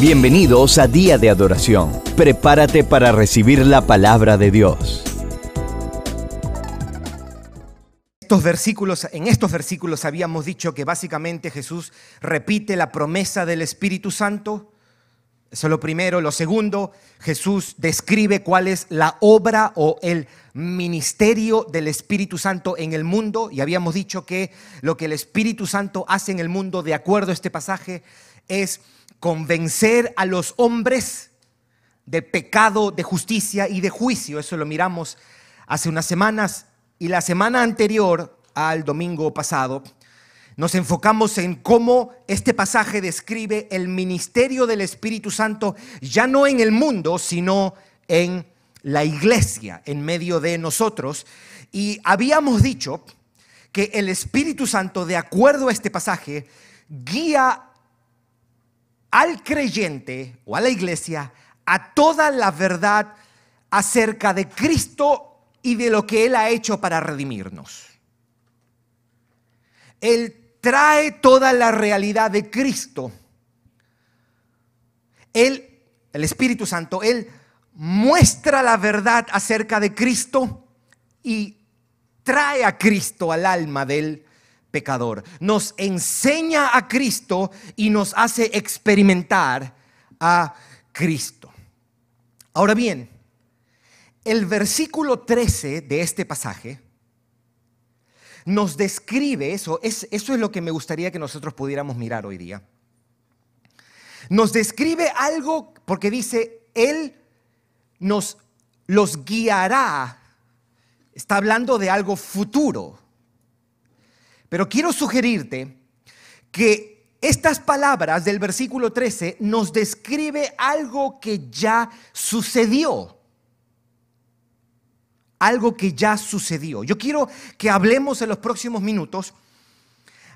Bienvenidos a Día de Adoración. Prepárate para recibir la palabra de Dios. Estos versículos, en estos versículos habíamos dicho que básicamente Jesús repite la promesa del Espíritu Santo. Eso es lo primero. Lo segundo, Jesús describe cuál es la obra o el ministerio del Espíritu Santo en el mundo. Y habíamos dicho que lo que el Espíritu Santo hace en el mundo, de acuerdo a este pasaje, es convencer a los hombres de pecado, de justicia y de juicio. Eso lo miramos hace unas semanas y la semana anterior al domingo pasado. Nos enfocamos en cómo este pasaje describe el ministerio del Espíritu Santo ya no en el mundo, sino en la iglesia, en medio de nosotros. Y habíamos dicho que el Espíritu Santo, de acuerdo a este pasaje, guía al creyente o a la iglesia a toda la verdad acerca de Cristo y de lo que Él ha hecho para redimirnos. Él trae toda la realidad de Cristo. Él, el Espíritu Santo, Él muestra la verdad acerca de Cristo y trae a Cristo al alma del pecador. Nos enseña a Cristo y nos hace experimentar a Cristo. Ahora bien, el versículo 13 de este pasaje nos describe eso, es, eso es lo que me gustaría que nosotros pudiéramos mirar hoy día. Nos describe algo porque dice, Él nos los guiará. Está hablando de algo futuro. Pero quiero sugerirte que estas palabras del versículo 13 nos describe algo que ya sucedió. Algo que ya sucedió. Yo quiero que hablemos en los próximos minutos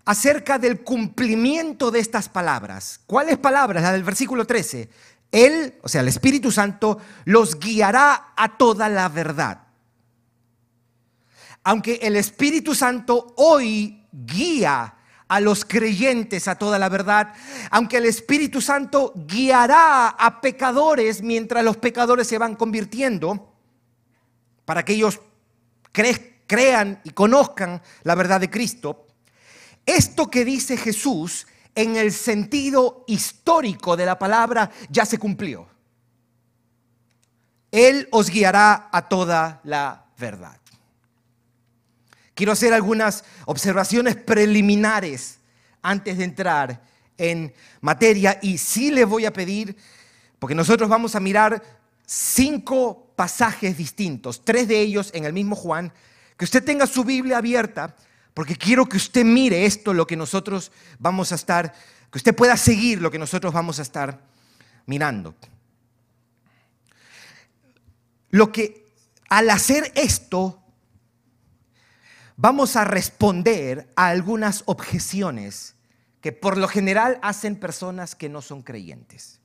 acerca del cumplimiento de estas palabras. ¿Cuáles palabras? La del versículo 13. Él, o sea, el Espíritu Santo, los guiará a toda la verdad. Aunque el Espíritu Santo hoy guía a los creyentes a toda la verdad, aunque el Espíritu Santo guiará a pecadores mientras los pecadores se van convirtiendo, para que ellos crean y conozcan la verdad de Cristo, esto que dice Jesús en el sentido histórico de la palabra ya se cumplió. Él os guiará a toda la verdad. Quiero hacer algunas observaciones preliminares antes de entrar en materia y sí le voy a pedir, porque nosotros vamos a mirar cinco pasajes distintos, tres de ellos en el mismo Juan, que usted tenga su Biblia abierta, porque quiero que usted mire esto, lo que nosotros vamos a estar, que usted pueda seguir lo que nosotros vamos a estar mirando. Lo que al hacer esto, vamos a responder a algunas objeciones que por lo general hacen personas que no son creyentes.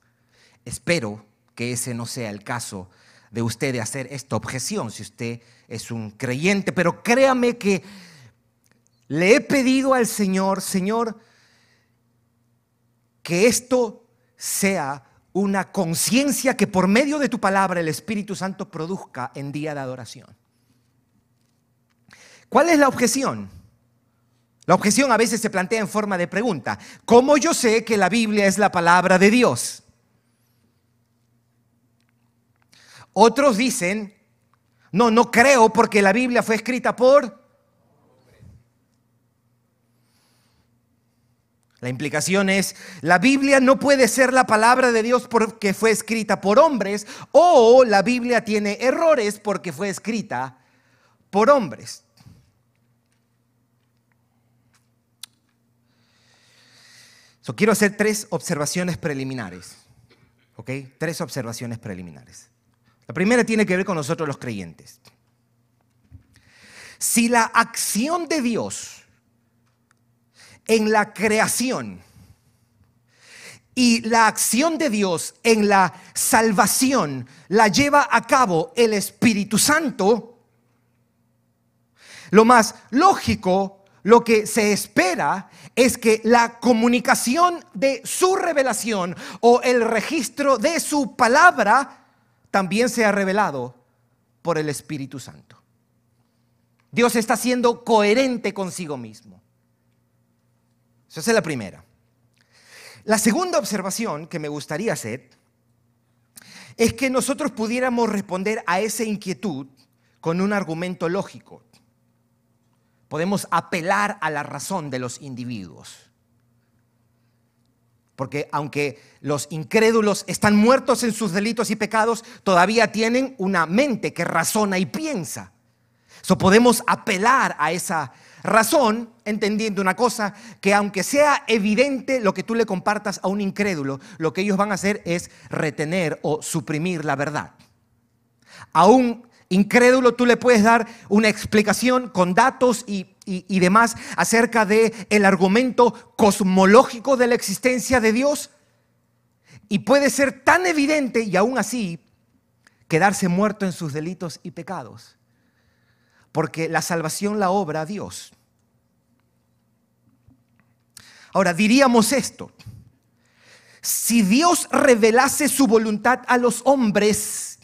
Espero que ese no sea el caso de usted de hacer esta objeción si usted es un creyente, pero créame que le he pedido al Señor, Señor, que esto sea una conciencia que por medio de tu palabra el Espíritu Santo produzca en día de adoración. ¿Cuál es la objeción? La objeción a veces se plantea en forma de pregunta. ¿Cómo yo sé que la Biblia es la palabra de Dios? Otros dicen, no, no creo porque la Biblia fue escrita por... La implicación es, la Biblia no puede ser la palabra de Dios porque fue escrita por hombres o la Biblia tiene errores porque fue escrita por hombres. Quiero hacer tres observaciones preliminares. ¿Ok? Tres observaciones preliminares. La primera tiene que ver con nosotros los creyentes. Si la acción de Dios en la creación y la acción de Dios en la salvación la lleva a cabo el Espíritu Santo, lo más lógico, lo que se espera es que la comunicación de su revelación o el registro de su palabra también sea revelado por el Espíritu Santo. Dios está siendo coherente consigo mismo. Esa es la primera. La segunda observación que me gustaría hacer es que nosotros pudiéramos responder a esa inquietud con un argumento lógico. Podemos apelar a la razón de los individuos. Porque aunque los incrédulos están muertos en sus delitos y pecados, todavía tienen una mente que razona y piensa. So podemos apelar a esa razón entendiendo una cosa, que aunque sea evidente lo que tú le compartas a un incrédulo, lo que ellos van a hacer es retener o suprimir la verdad. A un incrédulo tú le puedes dar una explicación con datos y, demás acerca de el argumento cosmológico de la existencia de Dios y puede ser tan evidente y aún así quedarse muerto en sus delitos y pecados. Porque la salvación la obra Dios. Ahora, diríamos esto. Si Dios revelase su voluntad a los hombres,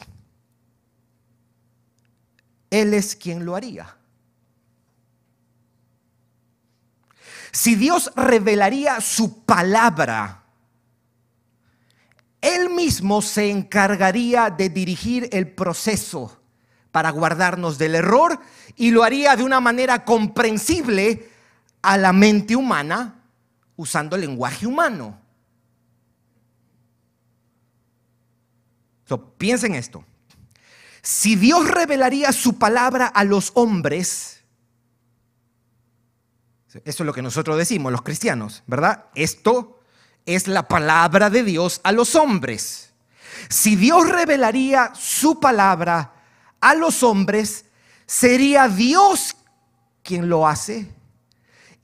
Él es quien lo haría. Si Dios revelaría su palabra, Él mismo se encargaría de dirigir el proceso para guardarnos del error y lo haría de una manera comprensible a la mente humana usando el lenguaje humano. piensen esto. Si Dios revelaría su palabra a los hombres, eso es lo que nosotros decimos, los cristianos, ¿verdad? Esto es la palabra de Dios a los hombres. Si Dios revelaría su palabra a los hombres, sería Dios quien lo hace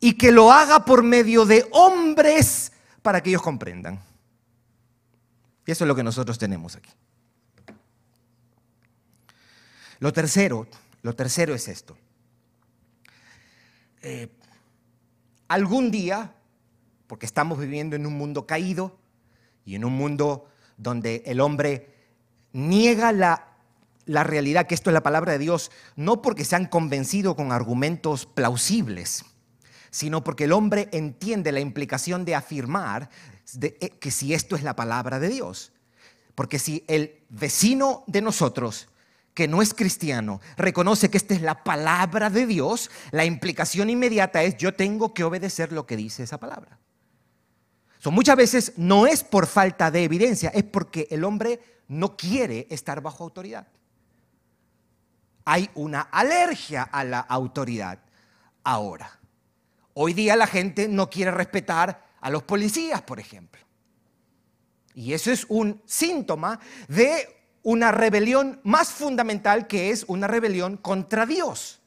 y que lo haga por medio de hombres para que ellos comprendan. Y eso es lo que nosotros tenemos aquí. Lo tercero, lo tercero es esto. Eh, algún día, porque estamos viviendo en un mundo caído y en un mundo donde el hombre niega la, la realidad, que esto es la palabra de Dios, no porque se han convencido con argumentos plausibles, sino porque el hombre entiende la implicación de afirmar eh, que si esto es la palabra de Dios. Porque si el vecino de nosotros, que no es cristiano, reconoce que esta es la palabra de Dios, la implicación inmediata es yo tengo que obedecer lo que dice esa palabra. muchas veces no es por falta de evidencia, es porque el hombre no quiere estar bajo autoridad. Hay una alergia a la autoridad ahora. Hoy día la gente no quiere respetar a los policías, por ejemplo. Y eso es un síntoma de una rebelión más fundamental que es una rebelión contra Dios.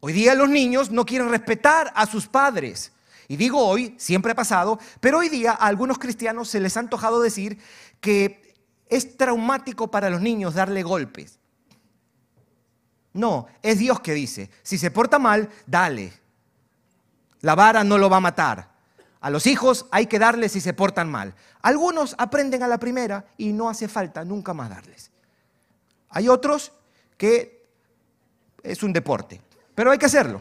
Hoy día los niños no quieren respetar a sus padres. Y digo hoy, siempre ha pasado, pero hoy día a algunos cristianos se les ha antojado decir que es traumático para los niños darle golpes. No, es Dios que dice, si se porta mal, dale. La vara no lo va a matar. A los hijos hay que darles si se portan mal. Algunos aprenden a la primera y no hace falta nunca más darles. Hay otros que es un deporte, pero hay que hacerlo.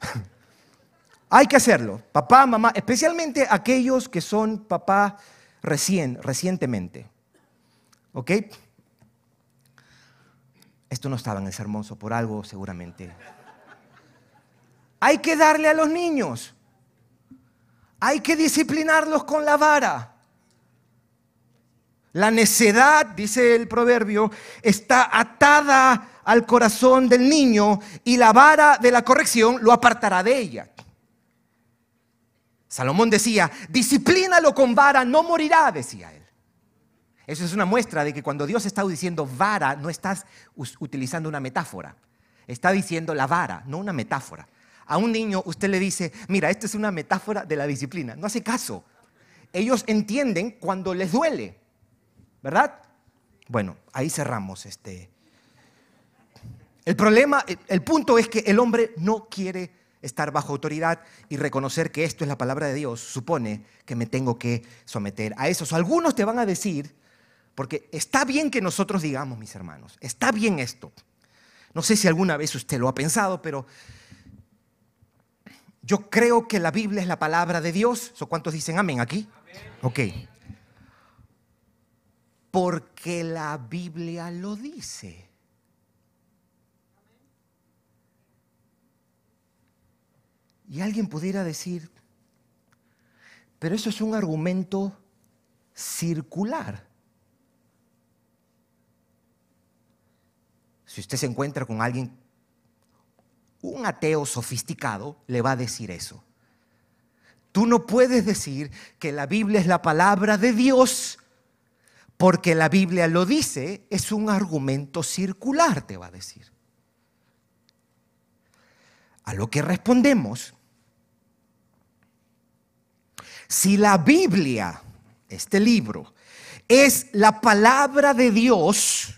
hay que hacerlo. Papá, mamá, especialmente aquellos que son papá recién, recientemente. ¿Ok? Esto no estaba en el sermón, por algo seguramente. Hay que darle a los niños. Hay que disciplinarlos con la vara. La necedad, dice el proverbio, está atada al corazón del niño y la vara de la corrección lo apartará de ella. Salomón decía, disciplínalo con vara, no morirá, decía él. Eso es una muestra de que cuando Dios está diciendo vara, no estás utilizando una metáfora. Está diciendo la vara, no una metáfora. A un niño usted le dice, mira, esta es una metáfora de la disciplina. No hace caso. Ellos entienden cuando les duele, ¿verdad? Bueno, ahí cerramos este. El problema, el punto es que el hombre no quiere estar bajo autoridad y reconocer que esto es la palabra de Dios, supone que me tengo que someter a eso. algunos te van a decir, porque está bien que nosotros digamos, mis hermanos, está bien esto. No sé si alguna vez usted lo ha pensado, pero yo creo que la Biblia es la palabra de Dios. ¿Cuántos dicen amén aquí? Ok. Porque la Biblia lo dice. Y alguien pudiera decir, pero eso es un argumento circular. Si usted se encuentra con alguien, un ateo sofisticado, le va a decir eso. Tú no puedes decir que la Biblia es la palabra de Dios porque la Biblia lo dice, es un argumento circular, te va a decir. A lo que respondemos si la Biblia, este libro, es la palabra de Dios,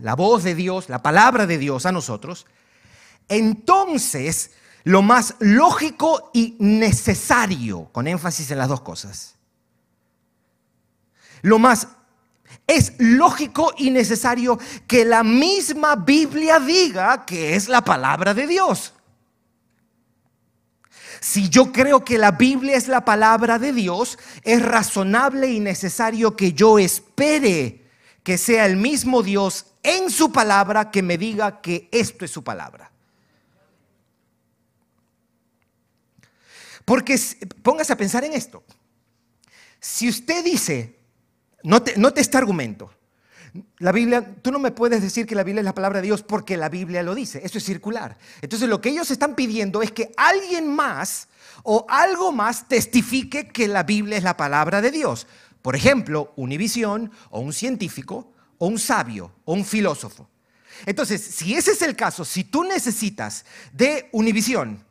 la voz de Dios, la palabra de Dios a nosotros, entonces lo más lógico y necesario, con énfasis en las dos cosas, lo más es lógico y necesario que la misma Biblia diga que es la palabra de Dios. Si yo creo que la Biblia es la palabra de Dios, es razonable y necesario que yo espere que sea el mismo Dios en su palabra que me diga que esto es su palabra. Porque póngase a pensar en esto. Si usted dice, note, note este argumento, la Biblia, tú no me puedes decir que la Biblia es la palabra de Dios porque la Biblia lo dice. Eso es circular. Entonces lo que ellos están pidiendo es que alguien más o algo más testifique que la Biblia es la palabra de Dios. Por ejemplo, Univisión o un científico o un sabio o un filósofo. Entonces, si ese es el caso, si tú necesitas de Univisión,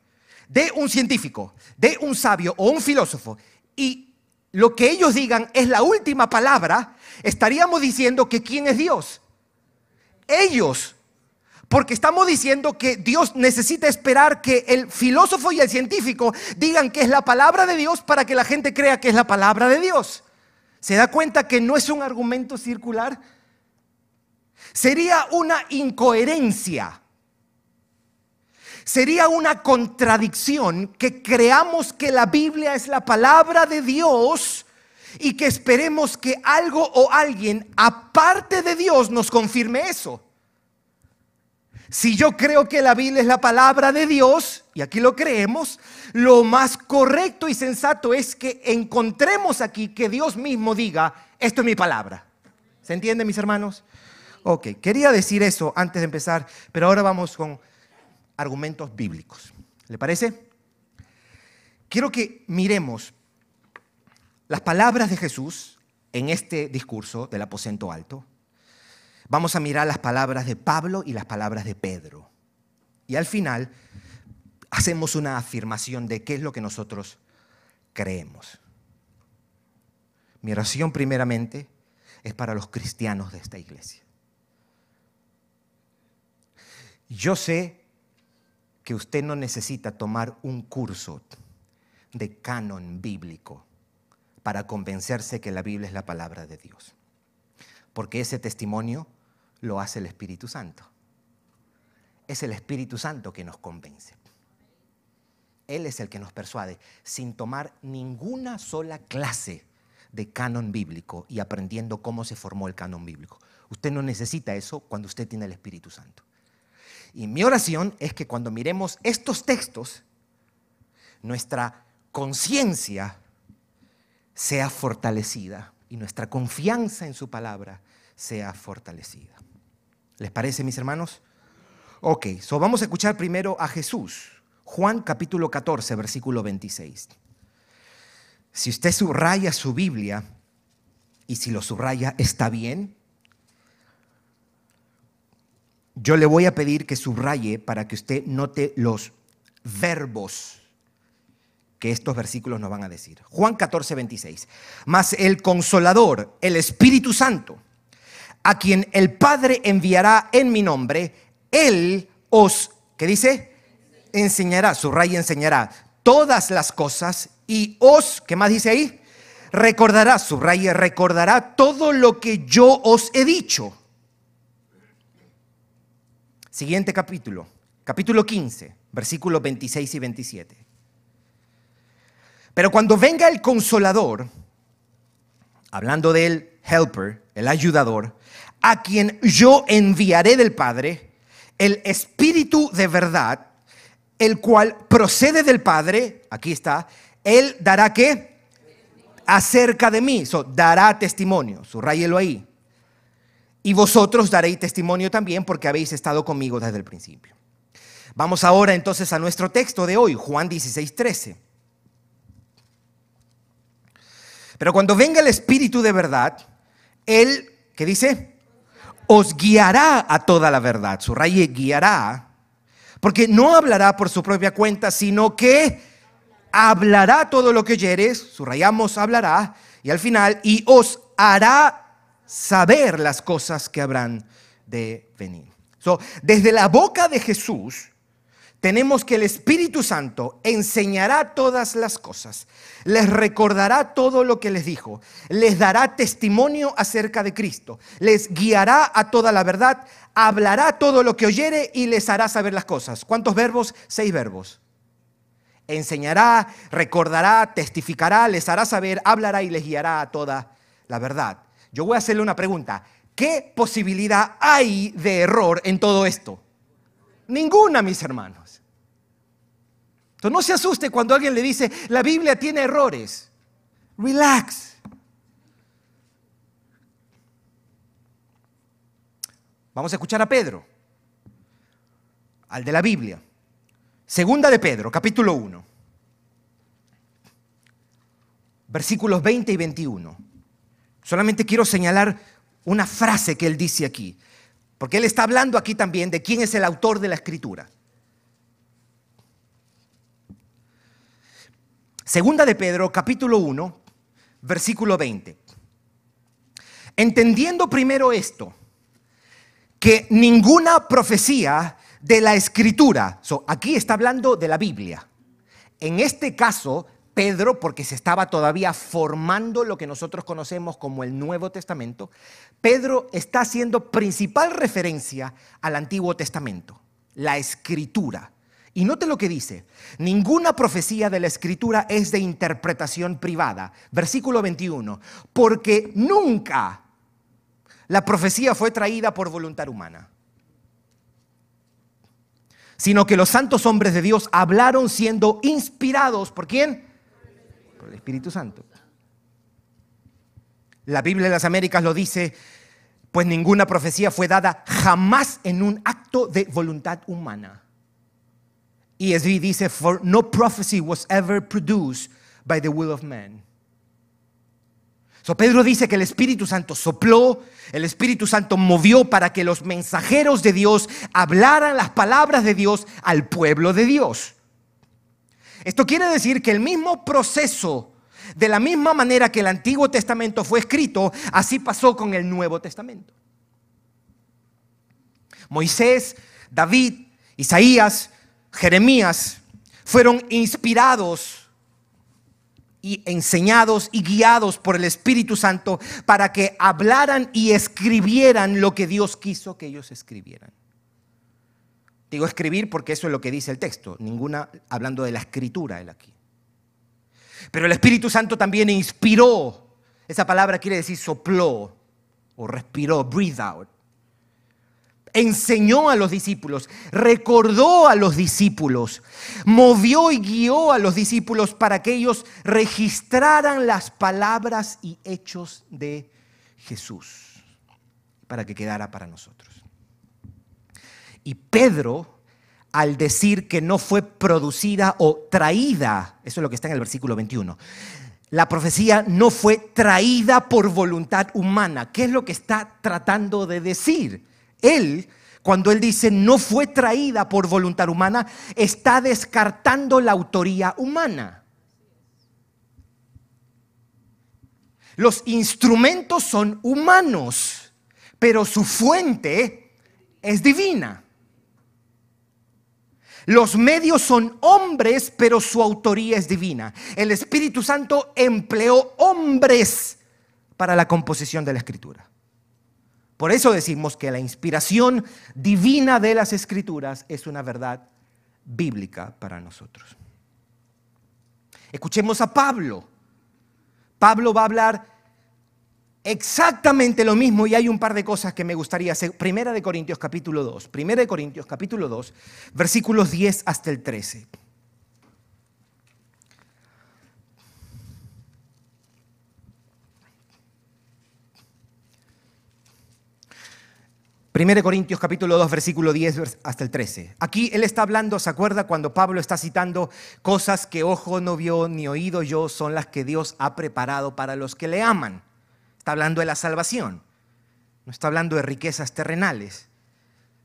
de un científico, de un sabio o un filósofo y lo que ellos digan es la última palabra, estaríamos diciendo que quién es Dios. Ellos. Porque estamos diciendo que Dios necesita esperar que el filósofo y el científico digan que es la palabra de Dios para que la gente crea que es la palabra de Dios. ¿Se da cuenta que no es un argumento circular? Sería una incoherencia. Sería una contradicción que creamos que la Biblia es la palabra de Dios y que esperemos que algo o alguien aparte de Dios nos confirme eso. Si yo creo que la Biblia es la palabra de Dios, y aquí lo creemos, lo más correcto y sensato es que encontremos aquí que Dios mismo diga, esto es mi palabra. ¿Se entiende, mis hermanos? Ok, quería decir eso antes de empezar, pero ahora vamos con argumentos bíblicos. ¿Le parece? Quiero que miremos las palabras de Jesús en este discurso del aposento alto, vamos a mirar las palabras de Pablo y las palabras de Pedro. Y al final hacemos una afirmación de qué es lo que nosotros creemos. Mi oración primeramente es para los cristianos de esta iglesia. Yo sé que usted no necesita tomar un curso de canon bíblico para convencerse que la Biblia es la palabra de Dios. Porque ese testimonio lo hace el Espíritu Santo. Es el Espíritu Santo que nos convence. Él es el que nos persuade sin tomar ninguna sola clase de canon bíblico y aprendiendo cómo se formó el canon bíblico. Usted no necesita eso cuando usted tiene el Espíritu Santo. Y mi oración es que cuando miremos estos textos, nuestra conciencia sea fortalecida y nuestra confianza en su palabra sea fortalecida. ¿Les parece, mis hermanos? Ok, so vamos a escuchar primero a Jesús. Juan capítulo 14, versículo 26. Si usted subraya su Biblia, y si lo subraya está bien, yo le voy a pedir que subraye para que usted note los verbos que estos versículos nos van a decir. Juan 14, 26. Mas el consolador, el Espíritu Santo, a quien el Padre enviará en mi nombre, Él os, ¿qué dice? enseñará, su rey enseñará todas las cosas y os, ¿qué más dice ahí? Recordará, su rey recordará todo lo que yo os he dicho. Siguiente capítulo, capítulo 15, versículos 26 y 27. Pero cuando venga el consolador, hablando del helper, el ayudador, a quien yo enviaré del Padre, el Espíritu de verdad, el cual procede del Padre, aquí está, él dará qué? Acerca de mí, so, dará testimonio, subrayelo ahí. Y vosotros daréis testimonio también porque habéis estado conmigo desde el principio. Vamos ahora entonces a nuestro texto de hoy, Juan 16, 13. Pero cuando venga el Espíritu de verdad, Él, ¿qué dice? Os guiará a toda la verdad. Su guiará, porque no hablará por su propia cuenta, sino que hablará todo lo que oyeres, subrayamos hablará, y al final, y os hará saber las cosas que habrán de venir. So, desde la boca de Jesús, tenemos que el Espíritu Santo enseñará todas las cosas, les recordará todo lo que les dijo, les dará testimonio acerca de Cristo, les guiará a toda la verdad, hablará todo lo que oyere y les hará saber las cosas. ¿Cuántos verbos? Seis verbos. Enseñará, recordará, testificará, les hará saber, hablará y les guiará a toda la verdad. Yo voy a hacerle una pregunta. ¿Qué posibilidad hay de error en todo esto? Ninguna, mis hermanos. Entonces no se asuste cuando alguien le dice, la Biblia tiene errores. Relax. Vamos a escuchar a Pedro, al de la Biblia. Segunda de Pedro, capítulo 1. Versículos 20 y 21. Solamente quiero señalar una frase que él dice aquí. Porque él está hablando aquí también de quién es el autor de la escritura. Segunda de Pedro, capítulo 1, versículo 20. Entendiendo primero esto, que ninguna profecía de la escritura, aquí está hablando de la Biblia. En este caso, Pedro, porque se estaba todavía formando lo que nosotros conocemos como el Nuevo Testamento, Pedro está haciendo principal referencia al Antiguo Testamento, la escritura. Y note lo que dice, ninguna profecía de la escritura es de interpretación privada. Versículo 21, porque nunca la profecía fue traída por voluntad humana, sino que los santos hombres de Dios hablaron siendo inspirados por quién? El Espíritu Santo. La Biblia de las Américas lo dice, pues ninguna profecía fue dada jamás en un acto de voluntad humana. ESV dice, for no prophecy was ever produced by the will of man. So Pedro dice que el Espíritu Santo sopló, el Espíritu Santo movió para que los mensajeros de Dios hablaran las palabras de Dios al pueblo de Dios. Esto quiere decir que el mismo proceso, de la misma manera que el Antiguo Testamento fue escrito, así pasó con el Nuevo Testamento. Moisés, David, Isaías, Jeremías fueron inspirados y enseñados y guiados por el Espíritu Santo para que hablaran y escribieran lo que Dios quiso que ellos escribieran. Digo escribir porque eso es lo que dice el texto, ninguna hablando de la escritura él aquí. Pero el Espíritu Santo también inspiró, esa palabra quiere decir sopló o respiró, breathe out. Enseñó a los discípulos, recordó a los discípulos, movió y guió a los discípulos para que ellos registraran las palabras y hechos de Jesús, para que quedara para nosotros. Y Pedro, al decir que no fue producida o traída, eso es lo que está en el versículo 21, la profecía no fue traída por voluntad humana. ¿Qué es lo que está tratando de decir? Él, cuando él dice no fue traída por voluntad humana, está descartando la autoría humana. Los instrumentos son humanos, pero su fuente es divina. Los medios son hombres, pero su autoría es divina. El Espíritu Santo empleó hombres para la composición de la escritura. Por eso decimos que la inspiración divina de las escrituras es una verdad bíblica para nosotros. Escuchemos a Pablo. Pablo va a hablar exactamente lo mismo y hay un par de cosas que me gustaría hacer. Primera de Corintios capítulo 2. Primera de Corintios capítulo 2, versículos 10 hasta el 13. Primera de Corintios capítulo 2 versículo 10 hasta el 13. Aquí él está hablando, ¿se acuerda cuando Pablo está citando cosas que ojo no vio ni oído yo son las que Dios ha preparado para los que le aman? Está hablando de la salvación. No está hablando de riquezas terrenales.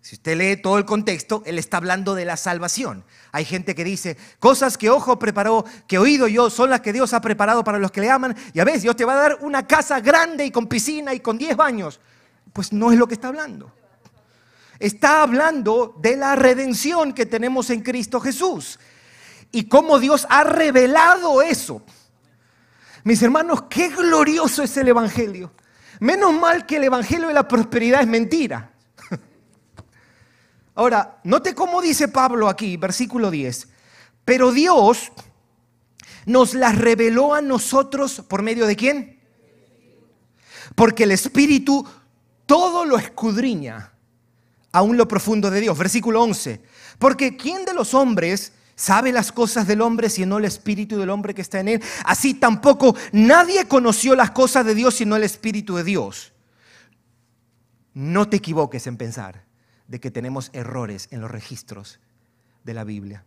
Si usted lee todo el contexto, él está hablando de la salvación. Hay gente que dice, cosas que ojo preparó, que oído yo, son las que Dios ha preparado para los que le aman. Y a veces Dios te va a dar una casa grande y con piscina y con 10 baños. Pues no es lo que está hablando. Está hablando de la redención que tenemos en Cristo Jesús. Y cómo Dios ha revelado eso. Mis hermanos, qué glorioso es el Evangelio. Menos mal que el Evangelio de la prosperidad es mentira. Ahora, note cómo dice Pablo aquí, versículo 10. Pero Dios nos las reveló a nosotros por medio de quién? Porque el Espíritu todo lo escudriña, aún lo profundo de Dios. Versículo 11. Porque ¿quién de los hombres sabe las cosas del hombre sino el espíritu del hombre que está en él. Así tampoco nadie conoció las cosas de Dios sino el espíritu de Dios. No te equivoques en pensar de que tenemos errores en los registros de la Biblia.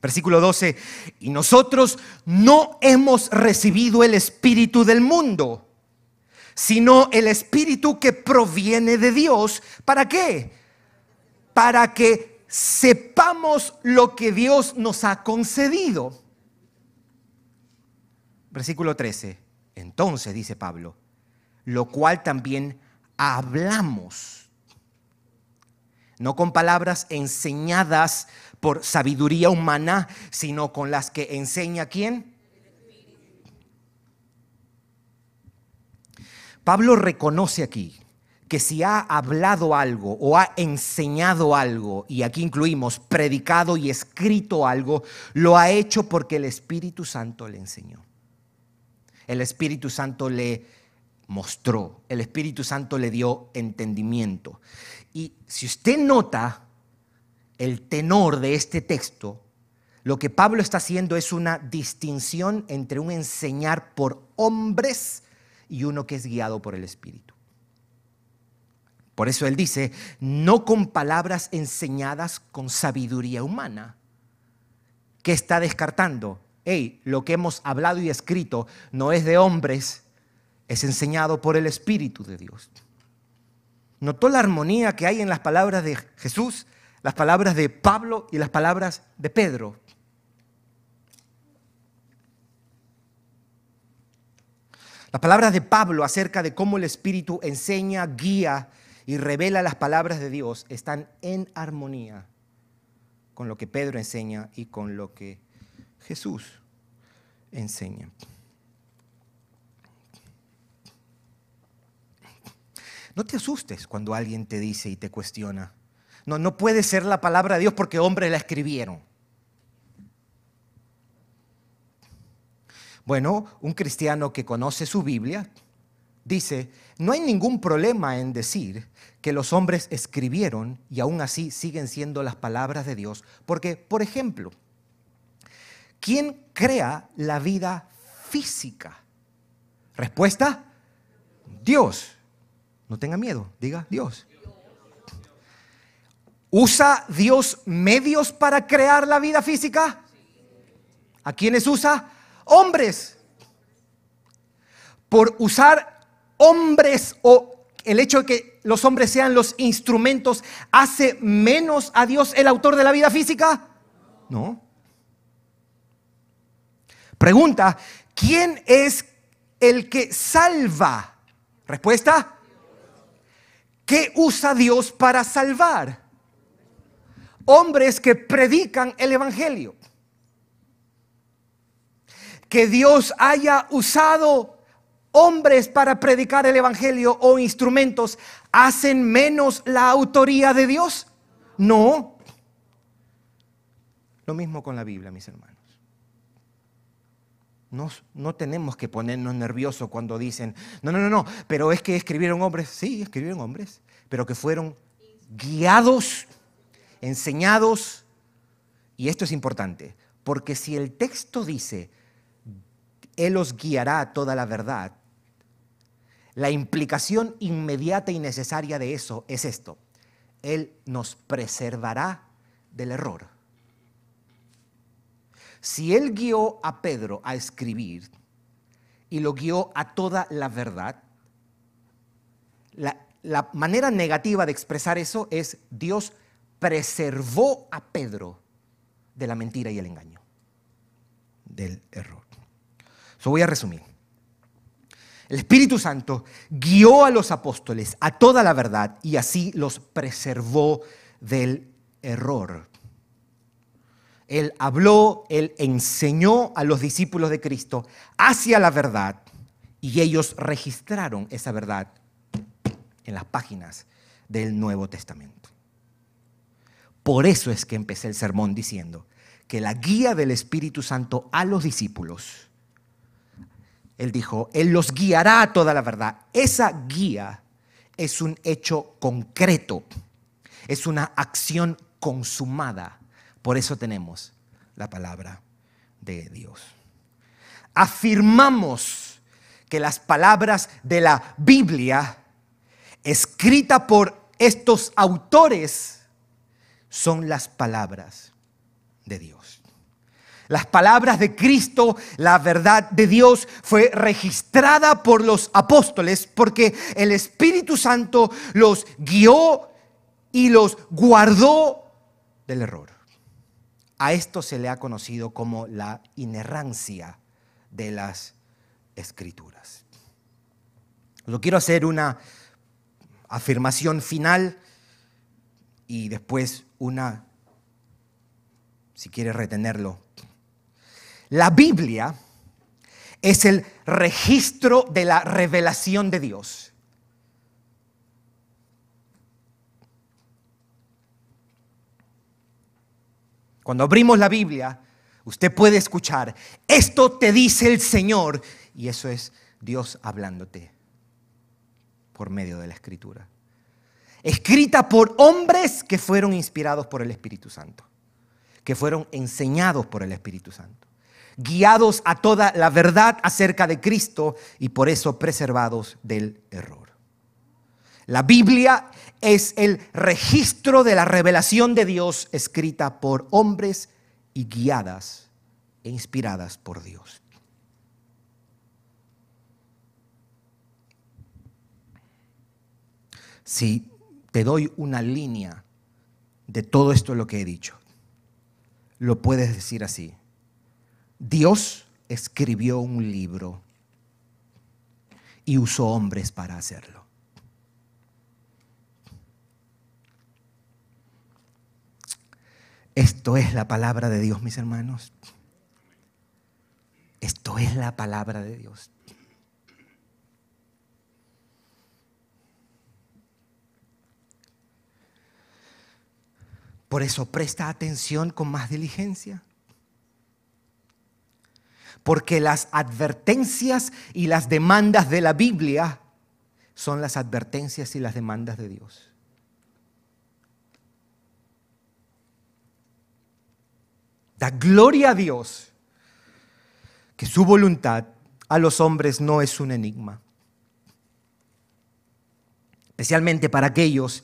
Versículo 12, y nosotros no hemos recibido el espíritu del mundo, sino el espíritu que proviene de Dios. ¿Para qué? Para que sepamos lo que Dios nos ha concedido. Versículo 13. Entonces, dice Pablo, lo cual también hablamos, no con palabras enseñadas por sabiduría humana, sino con las que enseña quién? Pablo reconoce aquí que si ha hablado algo o ha enseñado algo, y aquí incluimos predicado y escrito algo, lo ha hecho porque el Espíritu Santo le enseñó. El Espíritu Santo le mostró, el Espíritu Santo le dio entendimiento. Y si usted nota el tenor de este texto, lo que Pablo está haciendo es una distinción entre un enseñar por hombres y uno que es guiado por el Espíritu. Por eso él dice, no con palabras enseñadas con sabiduría humana. ¿Qué está descartando? Hey, lo que hemos hablado y escrito no es de hombres, es enseñado por el Espíritu de Dios. ¿Notó la armonía que hay en las palabras de Jesús, las palabras de Pablo y las palabras de Pedro? Las palabras de Pablo acerca de cómo el Espíritu enseña, guía y revela las palabras de Dios están en armonía con lo que Pedro enseña y con lo que Jesús enseña. No te asustes cuando alguien te dice y te cuestiona. No, no puede ser la palabra de Dios porque hombres la escribieron. Bueno, un cristiano que conoce su Biblia dice, no hay ningún problema en decir que los hombres escribieron y aún así siguen siendo las palabras de Dios. Porque, por ejemplo, ¿quién crea la vida física? Respuesta, Dios. No tenga miedo, diga Dios. ¿Usa Dios medios para crear la vida física? ¿A quiénes usa? Hombres. Por usar hombres o el hecho de que los hombres sean los instrumentos hace menos a Dios el autor de la vida física? No. Pregunta, ¿quién es el que salva? Respuesta, ¿Qué usa Dios para salvar? Hombres que predican el Evangelio. Que Dios haya usado hombres para predicar el Evangelio o instrumentos hacen menos la autoría de Dios. No. Lo mismo con la Biblia, mis hermanos. No, no, tenemos que ponernos nerviosos cuando dicen, no, no, no, no, pero es que escribieron hombres, sí, escribieron hombres, pero que fueron guiados, enseñados, y esto es importante, porque si el texto dice, Él os guiará a toda la verdad, la implicación inmediata y necesaria de eso es esto, Él nos preservará del error. Si él guió a Pedro a escribir y lo guió a toda la verdad, la, manera negativa de expresar eso es Dios preservó a Pedro de la mentira y el engaño, del error. So voy a resumir. El Espíritu Santo guió a los apóstoles a toda la verdad y así los preservó del error. Él habló, Él enseñó a los discípulos de Cristo hacia la verdad y ellos registraron esa verdad en las páginas del Nuevo Testamento. Por eso es que empecé el sermón diciendo que la guía del Espíritu Santo a los discípulos, Él dijo, Él los guiará a toda la verdad. Esa guía es un hecho concreto, es una acción consumada por eso tenemos la palabra de Dios. Afirmamos que las palabras de la Biblia, escrita por estos autores, son las palabras de Dios. Las palabras de Cristo, la verdad de Dios fue registrada por los apóstoles porque el Espíritu Santo los guió y los guardó del error. A esto se le ha conocido como la inerrancia de las escrituras. Lo quiero hacer una afirmación final y después una, si quiere retenerlo. La Biblia es el registro de la revelación de Dios. Cuando abrimos la Biblia, usted puede escuchar, esto te dice el Señor, y eso es Dios hablándote por medio de la escritura. Escrita por hombres que fueron inspirados por el Espíritu Santo, que fueron enseñados por el Espíritu Santo, guiados a toda la verdad acerca de Cristo y por eso preservados del error. La Biblia es el registro de la revelación de Dios escrita por hombres y guiadas e inspiradas por Dios. Si te doy una línea de todo esto lo que he dicho, lo puedes decir así. Dios escribió un libro y usó hombres para hacerlo. Esto es la palabra de Dios, mis hermanos. Esto es la palabra de Dios. Por eso presta atención con más diligencia. Porque las advertencias y las demandas de la Biblia son las advertencias y las demandas de Dios. Da gloria a Dios que su voluntad a los hombres no es un enigma. Especialmente para aquellos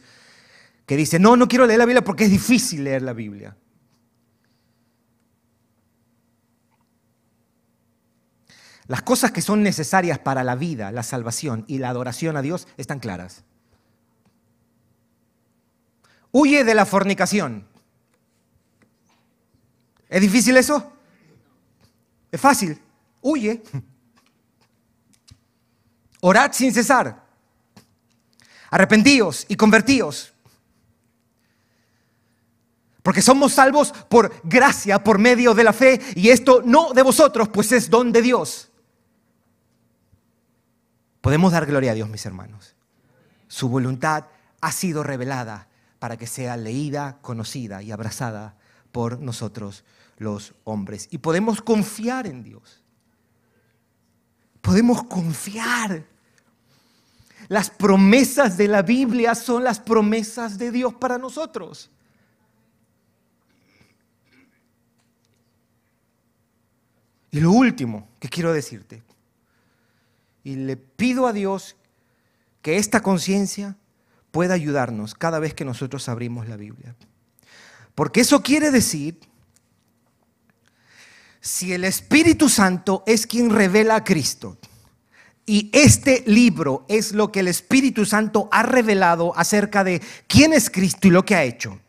que dicen, no, no quiero leer la Biblia porque es difícil leer la Biblia. Las cosas que son necesarias para la vida, la salvación y la adoración a Dios están claras. Huye de la fornicación. ¿Es difícil eso? Es fácil. Huye. Orad sin cesar. arrepentíos y convertíos. Porque somos salvos por gracia, por medio de la fe, y esto no de vosotros, pues es don de Dios. Podemos dar gloria a Dios, mis hermanos. Su voluntad ha sido revelada para que sea leída, conocida y abrazada por nosotros los hombres. Y podemos confiar en Dios. Podemos confiar. Las promesas de la Biblia son las promesas de Dios para nosotros. Y lo último que quiero decirte, y le pido a Dios que esta conciencia pueda ayudarnos cada vez que nosotros abrimos la Biblia. Porque eso quiere decir, si el Espíritu Santo es quien revela a Cristo, y este libro es lo que el Espíritu Santo ha revelado acerca de quién es Cristo y lo que ha hecho.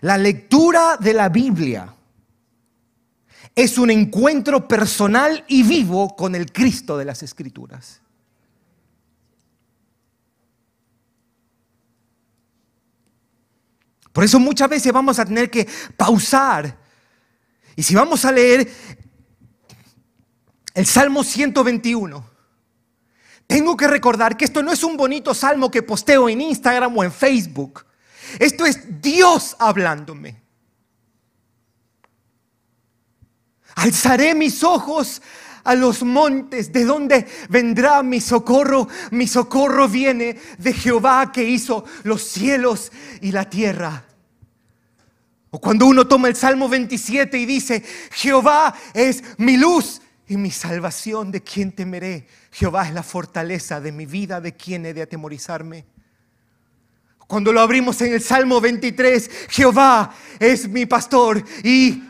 La lectura de la Biblia es un encuentro personal y vivo con el Cristo de las Escrituras. Por eso muchas veces vamos a tener que pausar. Y si vamos a leer el Salmo 121, tengo que recordar que esto no es un bonito salmo que posteo en Instagram o en Facebook. Esto es Dios hablándome. Alzaré mis ojos a los montes, ¿de dónde vendrá mi socorro? Mi socorro viene de Jehová que hizo los cielos y la tierra. O cuando uno toma el Salmo 27 y dice, Jehová es mi luz y mi salvación, ¿de quién temeré? Jehová es la fortaleza de mi vida, ¿de quién he de atemorizarme? Cuando lo abrimos en el Salmo 23, Jehová es mi pastor y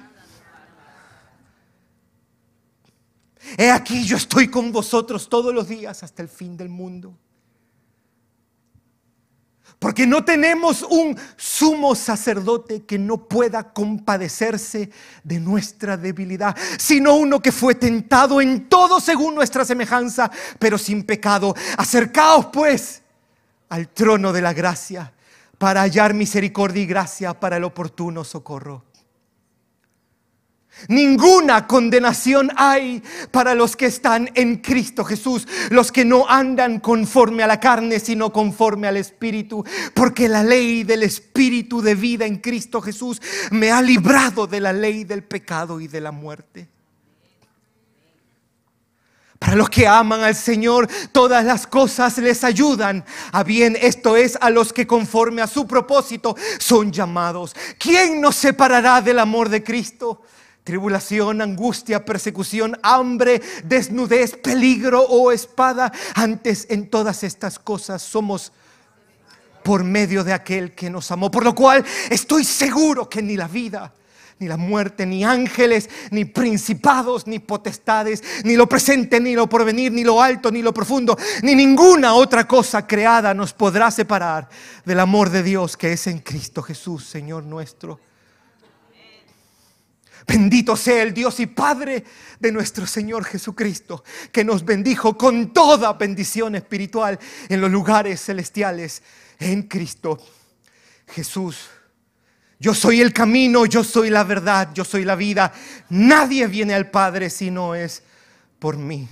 He aquí yo estoy con vosotros todos los días hasta el fin del mundo. Porque no tenemos un sumo sacerdote que no pueda compadecerse de nuestra debilidad, sino uno que fue tentado en todo según nuestra semejanza, pero sin pecado. Acercaos pues al trono de la gracia para hallar misericordia y gracia para el oportuno socorro. Ninguna condenación hay para los que están en Cristo Jesús, los que no andan conforme a la carne, sino conforme al Espíritu, porque la ley del Espíritu de vida en Cristo Jesús me ha librado de la ley del pecado y de la muerte. Para los que aman al Señor, todas las cosas les ayudan a bien. Esto es a los que conforme a su propósito son llamados. ¿Quién nos separará del amor de Cristo? Tribulación, angustia, persecución, hambre, desnudez, peligro o espada. Antes en todas estas cosas somos por medio de aquel que nos amó. Por lo cual estoy seguro que ni la vida, ni la muerte, ni ángeles, ni principados, ni potestades, ni lo presente, ni lo porvenir, ni lo alto, ni lo profundo, ni ninguna otra cosa creada nos podrá separar del amor de Dios que es en Cristo Jesús, Señor nuestro. Bendito sea el Dios y Padre de nuestro Señor Jesucristo, que nos bendijo con toda bendición espiritual en los lugares celestiales en Cristo Jesús. Yo soy el camino, yo soy la verdad, yo soy la vida. Nadie viene al Padre si no es por mí.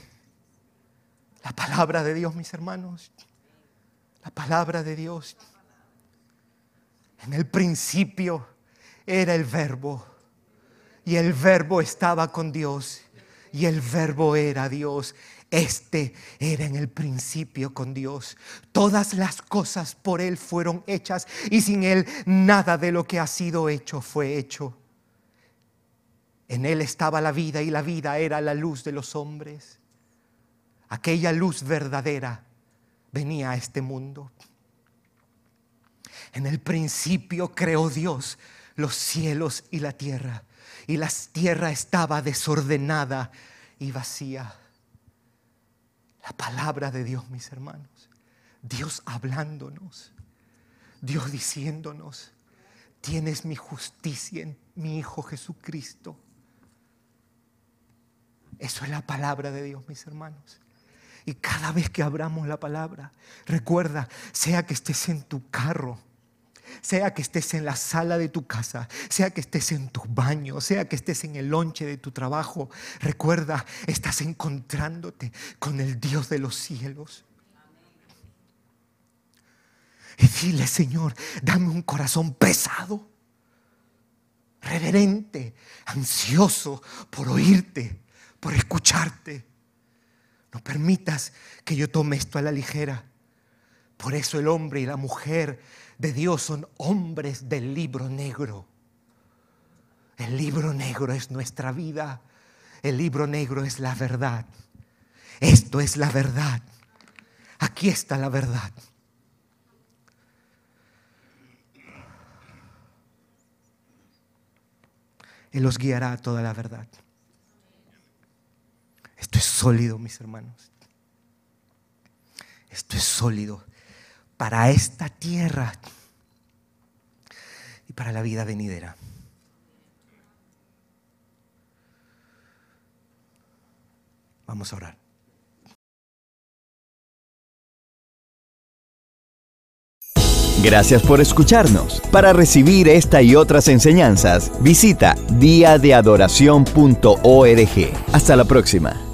La palabra de Dios, mis hermanos. La palabra de Dios. En el principio era el verbo y el verbo estaba con Dios y el verbo era Dios. Este era en el principio con Dios. Todas las cosas por Él fueron hechas y sin Él nada de lo que ha sido hecho fue hecho. En Él estaba la vida y la vida era la luz de los hombres. Aquella luz verdadera venía a este mundo. En el principio creó Dios los cielos y la tierra y la tierra estaba desordenada y vacía. La palabra de Dios, mis hermanos. Dios hablándonos. Dios diciéndonos, tienes mi justicia en mi Hijo Jesucristo. Eso es la palabra de Dios, mis hermanos. Y cada vez que abramos la palabra, recuerda, sea que estés en tu carro, sea que estés en la sala de tu casa, sea que estés en tu baño, sea que estés en el lonche de tu trabajo, recuerda, estás encontrándote con el Dios de los cielos. Y dile, Señor, dame un corazón pesado, reverente, ansioso por oírte, por escucharte. No permitas que yo tome esto a la ligera. Por eso el hombre y la mujer de Dios son hombres del libro negro. El libro negro es nuestra vida. El libro negro es la verdad. Esto es la verdad. Aquí está la verdad. Él los guiará a toda la verdad. Esto es sólido, mis hermanos. Esto es sólido para esta tierra y para la vida venidera. Vamos a orar. Gracias por escucharnos. Para recibir esta y otras enseñanzas, visita diadeadoración.org. Hasta la próxima.